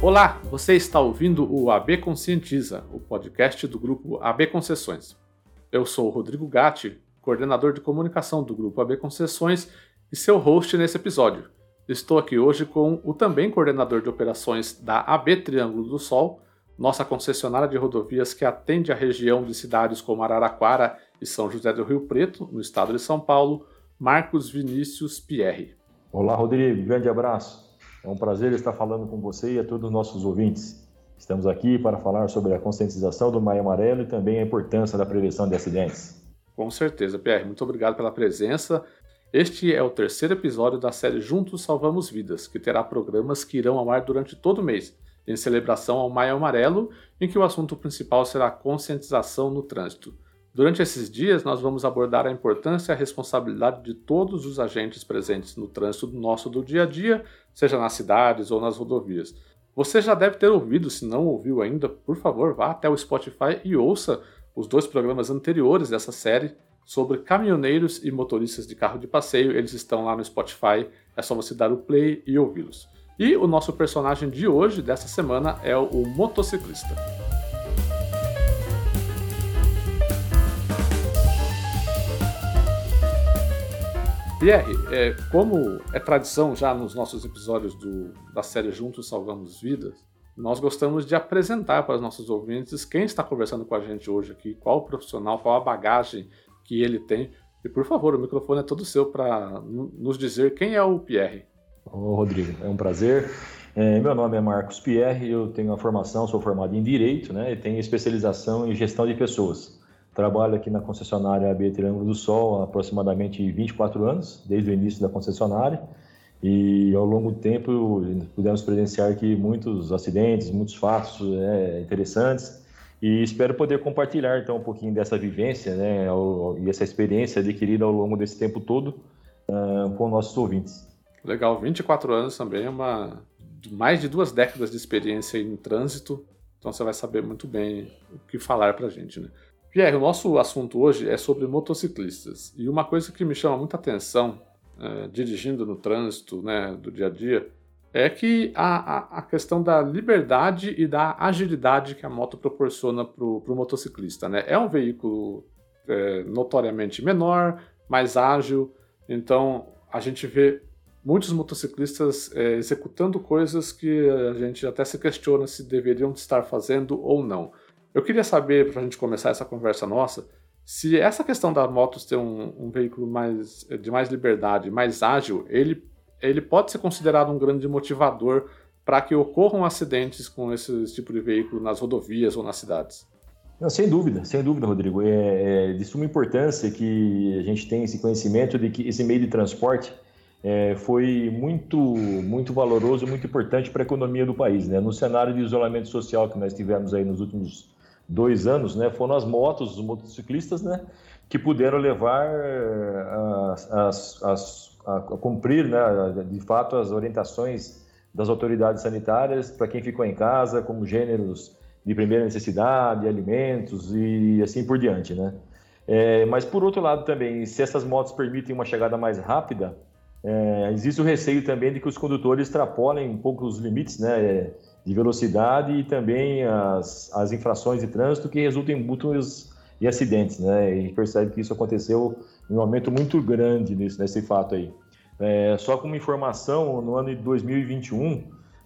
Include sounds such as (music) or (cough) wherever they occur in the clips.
Olá, você está ouvindo o AB Conscientiza, o podcast do grupo AB Concessões. Eu sou o Rodrigo Gatti, coordenador de comunicação do grupo AB Concessões e seu host nesse episódio. Estou aqui hoje com o também coordenador de operações da AB Triângulo do Sol, nossa concessionária de rodovias que atende a região de cidades como Araraquara e São José do Rio Preto, no estado de São Paulo, Marcos Vinícius Pierre. Olá, Rodrigo, grande abraço. É um prazer estar falando com você e a todos os nossos ouvintes. Estamos aqui para falar sobre a conscientização do Maio Amarelo e também a importância da prevenção de acidentes. Com certeza, Pierre. Muito obrigado pela presença. Este é o terceiro episódio da série Juntos Salvamos Vidas, que terá programas que irão ao ar durante todo o mês, em celebração ao Maio Amarelo, em que o assunto principal será a conscientização no trânsito. Durante esses dias, nós vamos abordar a importância e a responsabilidade de todos os agentes presentes no trânsito nosso do dia a dia, seja nas cidades ou nas rodovias. Você já deve ter ouvido, se não ouviu ainda, por favor, vá até o Spotify e ouça os dois programas anteriores dessa série sobre caminhoneiros e motoristas de carro de passeio. Eles estão lá no Spotify, é só você dar o play e ouvi-los. E o nosso personagem de hoje, dessa semana, é o motociclista. Pierre, é, como é tradição já nos nossos episódios do, da série Juntos Salvamos Vidas, nós gostamos de apresentar para os nossos ouvintes quem está conversando com a gente hoje aqui, qual o profissional, qual a bagagem que ele tem. E por favor, o microfone é todo seu para nos dizer quem é o Pierre. Ô, Rodrigo, é um prazer. É, meu nome é Marcos Pierre, eu tenho uma formação, sou formado em Direito né, e tenho especialização em Gestão de Pessoas. Trabalho aqui na concessionária AB Triângulo do Sol há aproximadamente 24 anos, desde o início da concessionária. E ao longo do tempo pudemos presenciar aqui muitos acidentes, muitos fatos é, interessantes. E espero poder compartilhar então um pouquinho dessa vivência né, e essa experiência adquirida ao longo desse tempo todo uh, com nossos ouvintes. Legal, 24 anos também é uma mais de duas décadas de experiência em trânsito, então você vai saber muito bem o que falar para gente, né? Pierre, o nosso assunto hoje é sobre motociclistas. E uma coisa que me chama muita atenção, é, dirigindo no trânsito né, do dia a dia, é que a, a, questão da liberdade e da agilidade que a moto proporciona para o motociclista. Né? É um veículo é, notoriamente menor, mais ágil, então a gente vê muitos motociclistas é, executando coisas que a gente até se questiona se deveriam estar fazendo ou não. Eu queria saber, para a gente começar essa conversa nossa, se essa questão da motos ter um, um, veículo mais, de mais liberdade, mais ágil, ele, ele pode ser considerado um grande motivador para que ocorram acidentes com esse tipo de veículo nas rodovias ou nas cidades. Não, sem dúvida, sem dúvida, Rodrigo. É, é, de suma importância que a gente tenha esse conhecimento de que esse meio de transporte é, foi muito, muito valoroso, muito importante para a economia do país. Né? No cenário de isolamento social que nós tivemos aí nos últimos dois anos, né, foram as motos, os motociclistas, né, que puderam levar eh, as, as, a, a cumprir, né, de fato, as orientações das autoridades sanitárias para quem ficou em casa, como gêneros de primeira necessidade, alimentos e assim por diante, né. É, mas por outro lado também, se essas motos permitem uma chegada mais rápida, é, existe o receio também de que os condutores extrapolem um pouco os limites, né, de velocidade e também as, as infrações de trânsito que resultam em múltiplos e acidentes, né? E percebe que isso aconteceu em um aumento muito grande nisso, nesse fato aí. É, só como informação, no ano de 2021,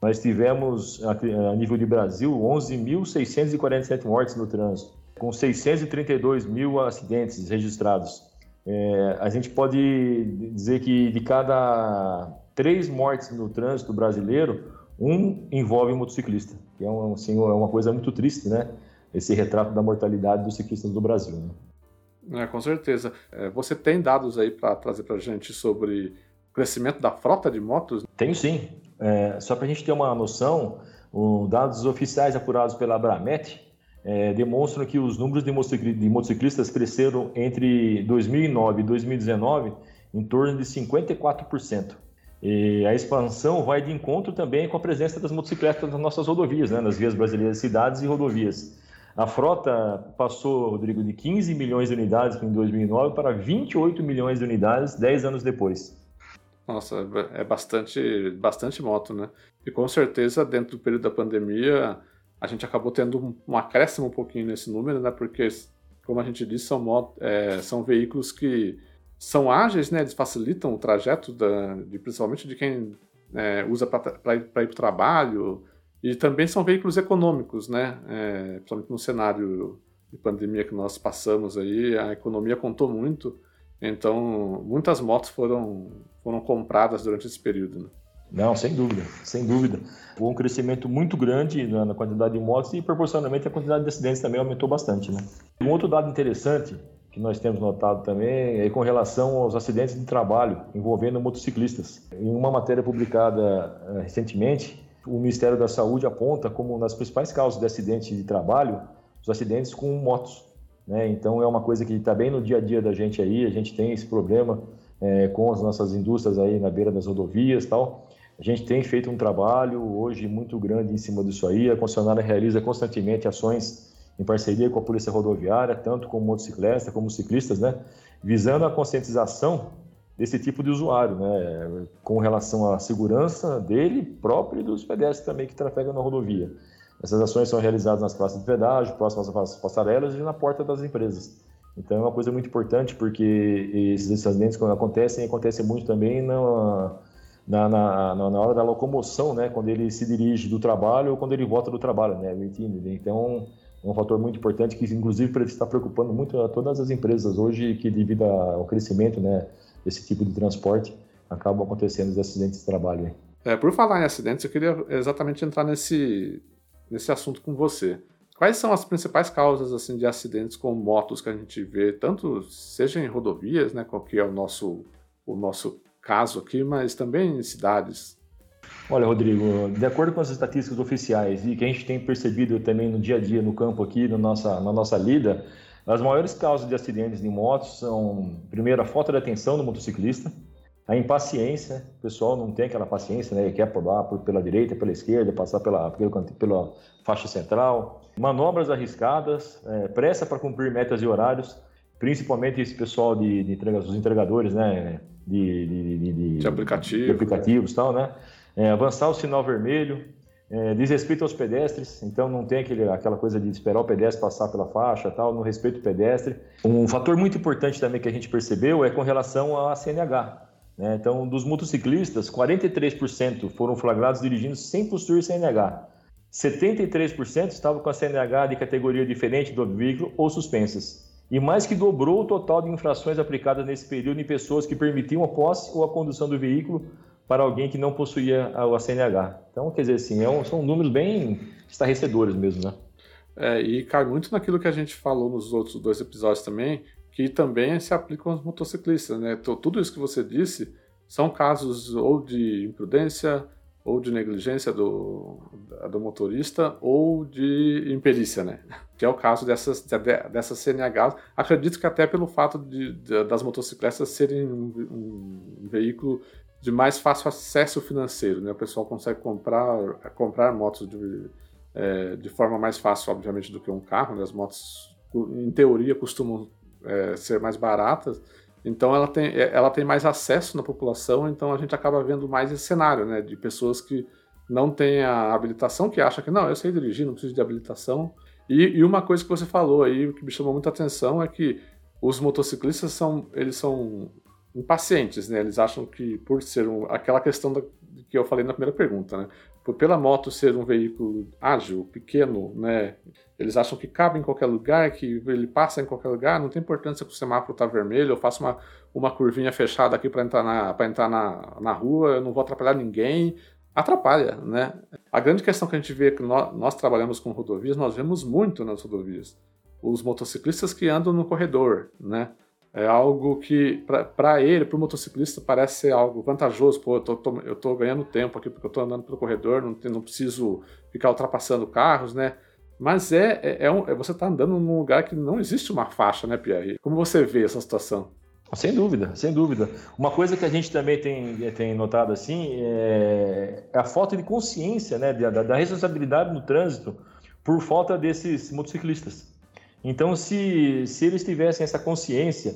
nós tivemos, a, nível de Brasil, 11.647 mortes no trânsito, com 632 mil acidentes registrados. É, a gente pode dizer que de cada três mortes no trânsito brasileiro, um envolve um motociclista, que é, um, assim, é uma coisa muito triste, né? Esse retrato da mortalidade dos ciclistas do Brasil. Né? É, com certeza. É, você tem dados aí para trazer para a gente sobre o crescimento da frota de motos? Tenho sim. É, só para a gente ter uma noção, os dados oficiais apurados pela Abramet é, demonstram que os números de motociclistas cresceram entre 2009 e 2019 em torno de 54%. E a expansão vai de encontro também com a presença das motocicletas nas nossas rodovias, né, nas vias brasileiras, cidades e rodovias. A frota passou, Rodrigo, de 15 milhões de unidades em 2009 para 28 milhões de unidades 10 anos depois. Nossa, é bastante, bastante moto, né? E com certeza, dentro do período da pandemia, a gente acabou tendo um acréscimo um pouquinho nesse número, né? Porque, como a gente disse, são, moto, é, são veículos que são ágeis, né? Eles facilitam o trajeto, da, de, principalmente de quem é, usa para ir para o trabalho. E também são veículos econômicos, né? É, principalmente no cenário de pandemia que nós passamos aí, a economia contou muito. Então, muitas motos foram, foram compradas durante esse período. Né? Não, sem dúvida, sem dúvida. Houve um crescimento muito grande na, na, quantidade de motos e, proporcionalmente, a quantidade de acidentes também aumentou bastante. Né? Um outro dado interessante que nós temos notado também é com relação aos acidentes de trabalho envolvendo motociclistas. Em uma matéria publicada uh, recentemente, o Ministério da Saúde aponta como uma das principais causas de acidente de trabalho os acidentes com motos. Né? Então é uma coisa que está bem no dia a dia da gente aí, a gente tem esse problema é, com as nossas indústrias aí na beira das rodovias tal. A gente tem feito um trabalho hoje muito grande em cima disso aí, a concessionária realiza constantemente ações em parceria com a Polícia Rodoviária, tanto com motociclistas como ciclistas, né? visando a conscientização desse tipo de usuário, né? com relação à segurança dele próprio e dos pedestres também que trafegam na rodovia. Essas ações são realizadas nas praças de pedágio, próximas às passarelas e na porta das empresas. Então é uma coisa muito importante porque esses acidentes quando acontecem, acontecem muito também na, na, na, na, hora da locomoção, né? quando ele se dirige do trabalho ou quando ele volta do trabalho. Né? Então é um fator muito importante que inclusive está preocupando muito a todas as empresas hoje que devido ao crescimento né, desse tipo de transporte acabam acontecendo os acidentes de trabalho. É, por falar em acidentes, eu queria exatamente entrar nesse, nesse assunto com você. Quais são as principais causas assim de acidentes com motos que a gente vê, tanto seja em rodovias, né, qual que é o nosso o nosso caso aqui, mas também em cidades? Olha, Rodrigo, de acordo com as estatísticas oficiais e que a gente tem percebido também no dia a dia no campo aqui, no nossa, na nossa lida, as maiores causas de acidentes de motos são, primeiro, a falta de atenção do motociclista, a impaciência, o pessoal não tem aquela paciência, né? Quer pular por, pela direita, pela esquerda, passar pela, pela, pela faixa central. Manobras arriscadas, é, pressa para cumprir metas e horários, principalmente esse pessoal de, de entregas, os entregadores, né? De, de, de, de, de aplicativo. de aplicativos e tal, né? É, avançar o sinal vermelho, é, desrespeito aos pedestres, então não tem aquele, aquela coisa de esperar o pedestre passar pela faixa, tal, no respeito ao pedestre. Um fator muito importante também que a gente percebeu é com relação à CNH. Né? Então, dos motociclistas, 43% foram flagrados dirigindo sem possuir CNH. 73% estavam com a CNH de categoria diferente do veículo ou suspensas. E mais que dobrou o total de infrações aplicadas nesse período em pessoas que permitiam a posse ou a condução do veículo para alguém que não possuía a CNH. Então, quer dizer assim, é são números bem estarrecedores mesmo, né? É, e cai muito naquilo que a gente falou nos outros dois episódios também, que também se aplicam aos motociclistas, né? Então, tudo isso que você disse são casos ou de imprudência, ou de negligência do, do motorista, ou de imperícia, né? (laughs) Que é o caso dessas, dessas CNHs. Acredito que até pelo fato de, de das motocicletas serem um, um, veículo de mais fácil acesso financeiro, né? O pessoal consegue comprar, comprar motos de, é, de forma mais fácil, obviamente, do que um carro, né? As motos, em teoria, costumam é, ser mais baratas, então ela tem, é, ela tem mais acesso na população, então a gente acaba vendo mais esse cenário, né, de pessoas que não têm a habilitação, que acham que não, eu sei dirigir, não preciso de habilitação. E, e uma coisa que você falou aí, que me chamou muita atenção, é que os motociclistas são, eles são impacientes, né? Eles acham que por ser um, aquela questão da, que eu falei na primeira pergunta, né? Por, pela moto ser um veículo ágil, pequeno, né? Eles acham que cabe em qualquer lugar, que ele passa em qualquer lugar, não tem importância que o semáforo está vermelho, eu faço uma, uma curvinha fechada aqui para entrar, na, entrar na, na rua, eu não vou atrapalhar ninguém. Atrapalha, né? A grande questão que a gente vê, que nós, nós trabalhamos com rodovias, nós vemos muito nas rodovias. Os motociclistas que andam no corredor, né? Algo que, para ele, para o motociclista, parece ser algo vantajoso. Pô, eu tô, tô, eu tô ganhando tempo aqui porque eu estou andando pelo corredor, não, não preciso ficar ultrapassando carros, né? Mas é, é, é, um, é você está andando num lugar que não existe uma faixa, né, Pierre? Como você vê essa situação? Sem dúvida, sem dúvida. Uma coisa que a gente também tem, tem notado assim é a falta de consciência né, da, da responsabilidade no trânsito por falta desses motociclistas. Então, se, se eles tivessem essa consciência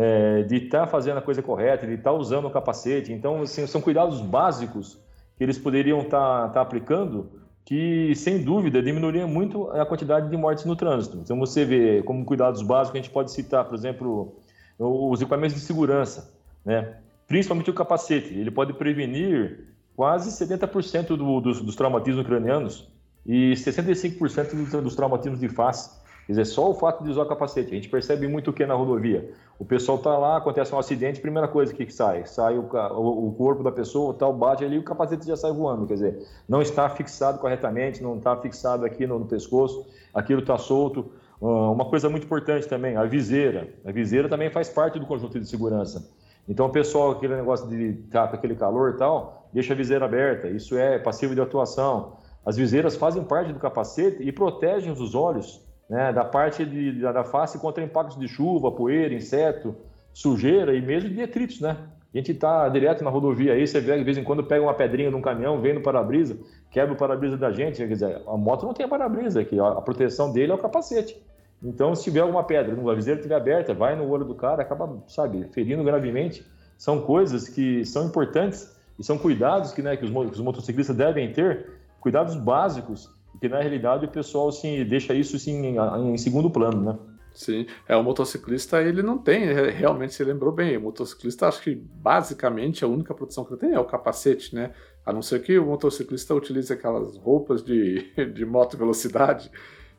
é, de estar tá fazendo a coisa correta, de estar tá usando o capacete. Então, assim, são cuidados básicos que eles poderiam estar tá, tá aplicando que, sem dúvida, diminuiria muito a quantidade de mortes no trânsito. Então, você vê como cuidados básicos, a gente pode citar, por exemplo, os equipamentos de segurança, né? principalmente o capacete. Ele pode prevenir quase 70% do, dos, dos traumatismos cranianos e 65% dos, dos traumatismos de face. Quer dizer, só o fato de usar o capacete. A gente percebe muito o que na rodovia. O pessoal está lá, acontece um acidente, primeira coisa que, sai? Sai o, o, corpo da pessoa, tal, bate ali o capacete já sai voando. Quer dizer, não está fixado corretamente, não está fixado aqui no, no pescoço, aquilo está solto. Uh, uma coisa muito importante também, a viseira. A viseira também faz parte do conjunto de segurança. Então o pessoal, aquele negócio de estar tá, aquele calor e tal, deixa a viseira aberta. Isso é passivo de atuação. As viseiras fazem parte do capacete e protegem os olhos né, da parte de, da face contra impactos de chuva, poeira, inseto, sujeira e mesmo de detritos, né? A gente está direto na rodovia aí, você vê de vez em quando pega uma pedrinha num caminhão, vem no para-brisa, quebra o para-brisa da gente. Quer dizer, a moto não tem para-brisa aqui, a proteção dele é o capacete. Então, se tiver alguma pedra, a viseira estiver aberta, vai no olho do cara, acaba, sabe, ferindo gravemente. São coisas que são importantes e são cuidados que, né, que, os, que os motociclistas devem ter, cuidados básicos, que na realidade o pessoal assim, deixa isso assim, em, em segundo plano, né? Sim, é o motociclista ele não tem, realmente você lembrou bem, o motociclista acho que basicamente a única proteção que ele tem é o capacete, né? A não ser que o motociclista utilize aquelas roupas de, (laughs) de moto velocidade,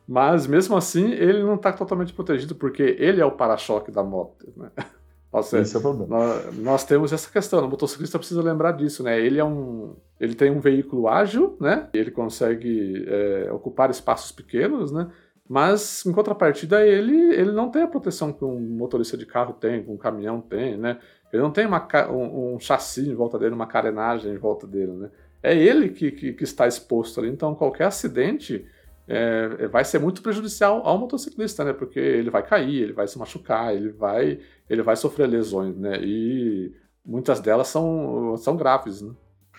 mas mesmo assim ele não está totalmente protegido porque ele é o para-choque da moto, né? (laughs) Nossa, Esse é o problema. Nós, nós, temos essa questão, o motociclista precisa lembrar disso, né? Ele é um, ele tem um veículo ágil, né? Ele consegue é, ocupar espaços pequenos, né? Mas em contrapartida ele, ele não tem a proteção que um motorista de carro tem, que um caminhão tem, né? Ele não tem uma, um, um chassi em volta dele, uma carenagem em volta dele, né? É ele que, que, que está exposto ali. Então qualquer acidente é, é, vai ser muito prejudicial ao motociclista, né? Porque ele vai cair, ele vai se machucar, ele vai, ele vai sofrer lesões, né? E muitas delas são, são graves, né?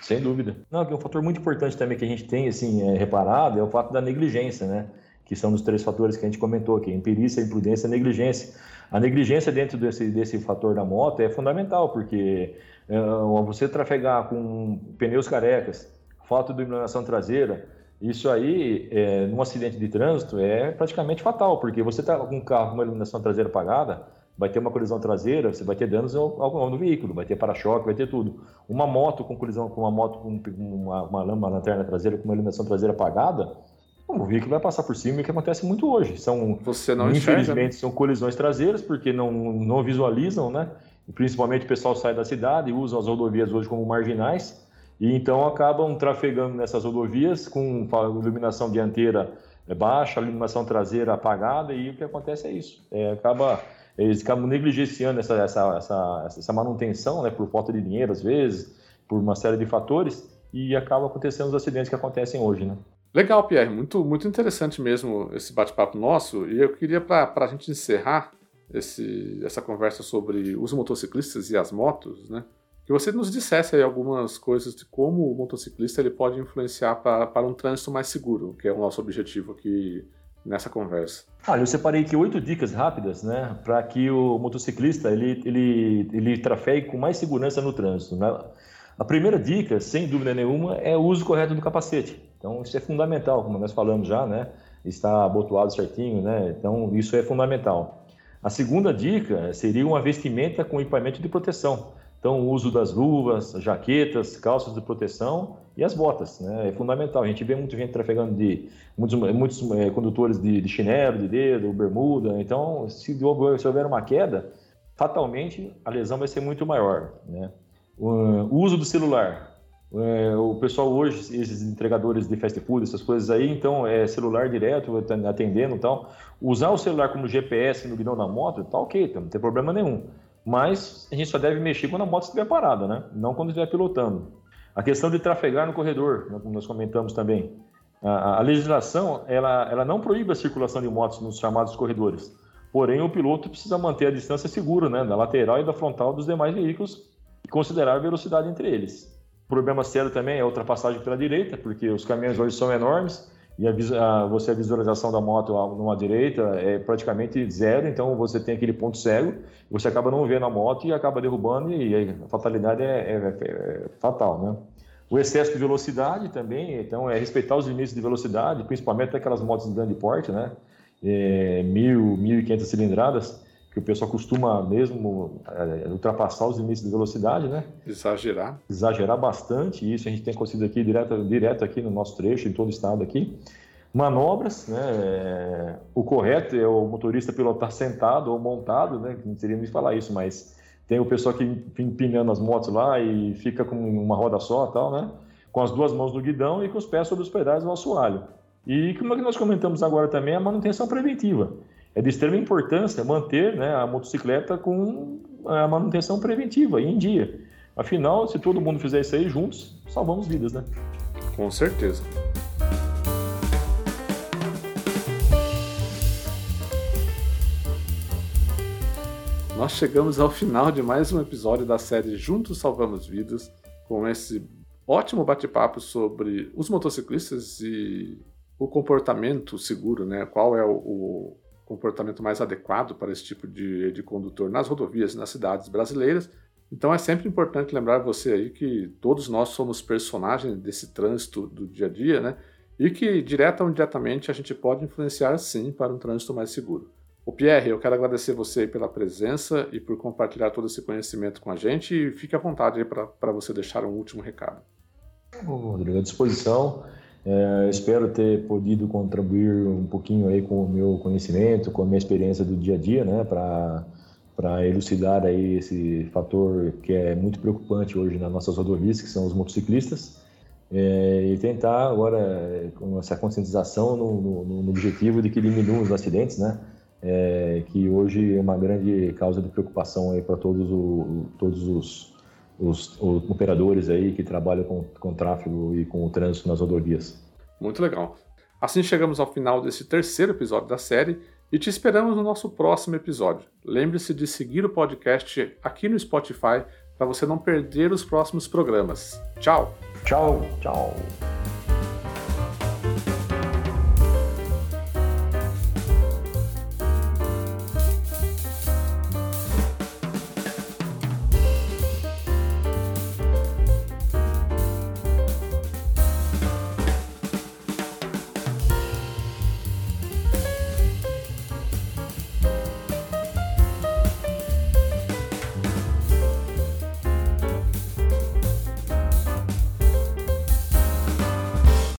Sem dúvida. Não, que um fator muito importante também que a gente tem assim é, reparado é o fato da negligência, né? Que são os três fatores que a gente comentou aqui: imperícia, imprudência negligência. A negligência dentro desse, desse fator da moto é fundamental, porque é, você trafegar com pneus carecas, falta de iluminação traseira, isso aí, é, num acidente de trânsito, é praticamente fatal, porque você está com um carro com uma iluminação traseira apagada, vai ter uma colisão traseira, você vai ter danos ao, no veículo, vai ter para-choque, vai ter tudo. Uma moto com colisão com uma moto com uma, uma, uma lanterna traseira com uma iluminação traseira apagada, o veículo vai passar por cima, e que acontece muito hoje. São, você não infelizmente, enxerga, né? são colisões traseiras, porque não, não visualizam, né? E principalmente o pessoal sai da cidade e usa as rodovias hoje como marginais e então acabam trafegando nessas rodovias com iluminação dianteira baixa, iluminação traseira apagada, e o que acontece é isso. É, acaba, eles acabam negligenciando essa, essa, essa, essa manutenção, né, por falta de dinheiro às vezes, por uma série de fatores, e acaba acontecendo os acidentes que acontecem hoje. Né? Legal, Pierre, muito, muito interessante mesmo esse bate-papo nosso, e eu queria, para a gente encerrar esse, essa conversa sobre os motociclistas e as motos, né? que você nos dissesse aí algumas coisas de como o motociclista ele pode influenciar para, um trânsito mais seguro, que é o nosso objetivo aqui nessa conversa. Olha, eu separei aqui oito dicas rápidas, né, para que o motociclista ele, ele, ele trafegue com mais segurança no trânsito. Né? A primeira dica, sem dúvida nenhuma, é o uso correto do capacete. Então, isso é fundamental, como nós falamos já, né? Está abotoado certinho, né? Então, isso é fundamental. A segunda dica seria uma vestimenta com equipamento de proteção. Então, o uso das luvas, jaquetas, calças de proteção e as botas, né? É fundamental. A gente vê muita gente trafegando de muitos, muitos é, condutores de, de, chinelo, de dedo, bermuda. Então, se, se houver uma queda, fatalmente a lesão vai ser muito maior, né? O uso do celular. É, o pessoal hoje, esses entregadores de fast food, essas coisas aí, então é celular direto, atendendo e tal. Usar o celular como GPS no guidão da moto, tá ok, não tem problema nenhum mas a gente só deve mexer quando a moto estiver parada, né? não quando estiver pilotando. A questão de trafegar no corredor, né, como nós comentamos também. A, a legislação ela, ela não proíbe a circulação de motos nos chamados corredores, porém o piloto precisa manter a distância segura né, da lateral e da frontal dos demais veículos e considerar a velocidade entre eles. O problema sério também é a ultrapassagem pela direita, porque os caminhões hoje são enormes e a, você a visualização da moto numa direita é praticamente zero, então você tem aquele ponto cego, você acaba não vendo a moto e acaba derrubando e a fatalidade é, é, é fatal, né? O excesso de velocidade também, então é respeitar os limites de velocidade, principalmente aquelas motos de grande porte, né? É, mil, mil e quinhentas cilindradas, que o pessoal costuma mesmo é, ultrapassar os limites de velocidade, né? Exagerar. Exagerar bastante, isso a gente tem acontecido aqui direto, direto aqui no nosso trecho, em todo o estado aqui. Manobras, né? É, o correto é o motorista pilotar sentado ou montado, né? Não seria nem falar isso, mas tem o pessoal que empinando as motos lá e fica com uma roda só tal, né? Com as duas mãos no guidão e com os pés sobre os pedais do assoalho. E como é que nós comentamos agora também, a manutenção preventiva. É de extrema importância manter né, a motocicleta com a manutenção preventiva em dia. Afinal, se todo mundo fizer isso aí juntos, salvamos vidas, né? Com certeza. nós chegamos ao final de mais um episódio da série Juntos Salvamos Vidas, com esse ótimo bate-papo sobre os motociclistas e o comportamento seguro, né? Qual é o comportamento mais adequado para esse tipo de, de condutor nas rodovias e nas cidades brasileiras. Então é sempre importante lembrar você aí que todos nós somos personagens desse trânsito do dia a dia, né? E que direta ou indiretamente a gente pode influenciar sim para um trânsito mais seguro. O Pierre, eu quero agradecer você pela presença e por compartilhar todo esse conhecimento com a gente e fique à vontade para você deixar um último recado. Rodrigo, à disposição. É, espero ter podido contribuir um pouquinho aí com o meu conhecimento, com a minha experiência do dia a dia, né, para elucidar aí esse fator que é muito preocupante hoje nas nossas rodovias, que são os motociclistas, é, e tentar agora com essa conscientização no, no, no objetivo de que diminuam os acidentes, né, é, que hoje é uma grande causa de preocupação aí para todos, o, todos os, os, os, operadores aí que trabalham com, com tráfego e com o trânsito nas rodovias. Muito legal. Assim chegamos ao final desse terceiro episódio da série e te esperamos no nosso próximo episódio. Lembre-se de seguir o podcast aqui no Spotify para você não perder os próximos programas. Tchau! Tchau, tchau!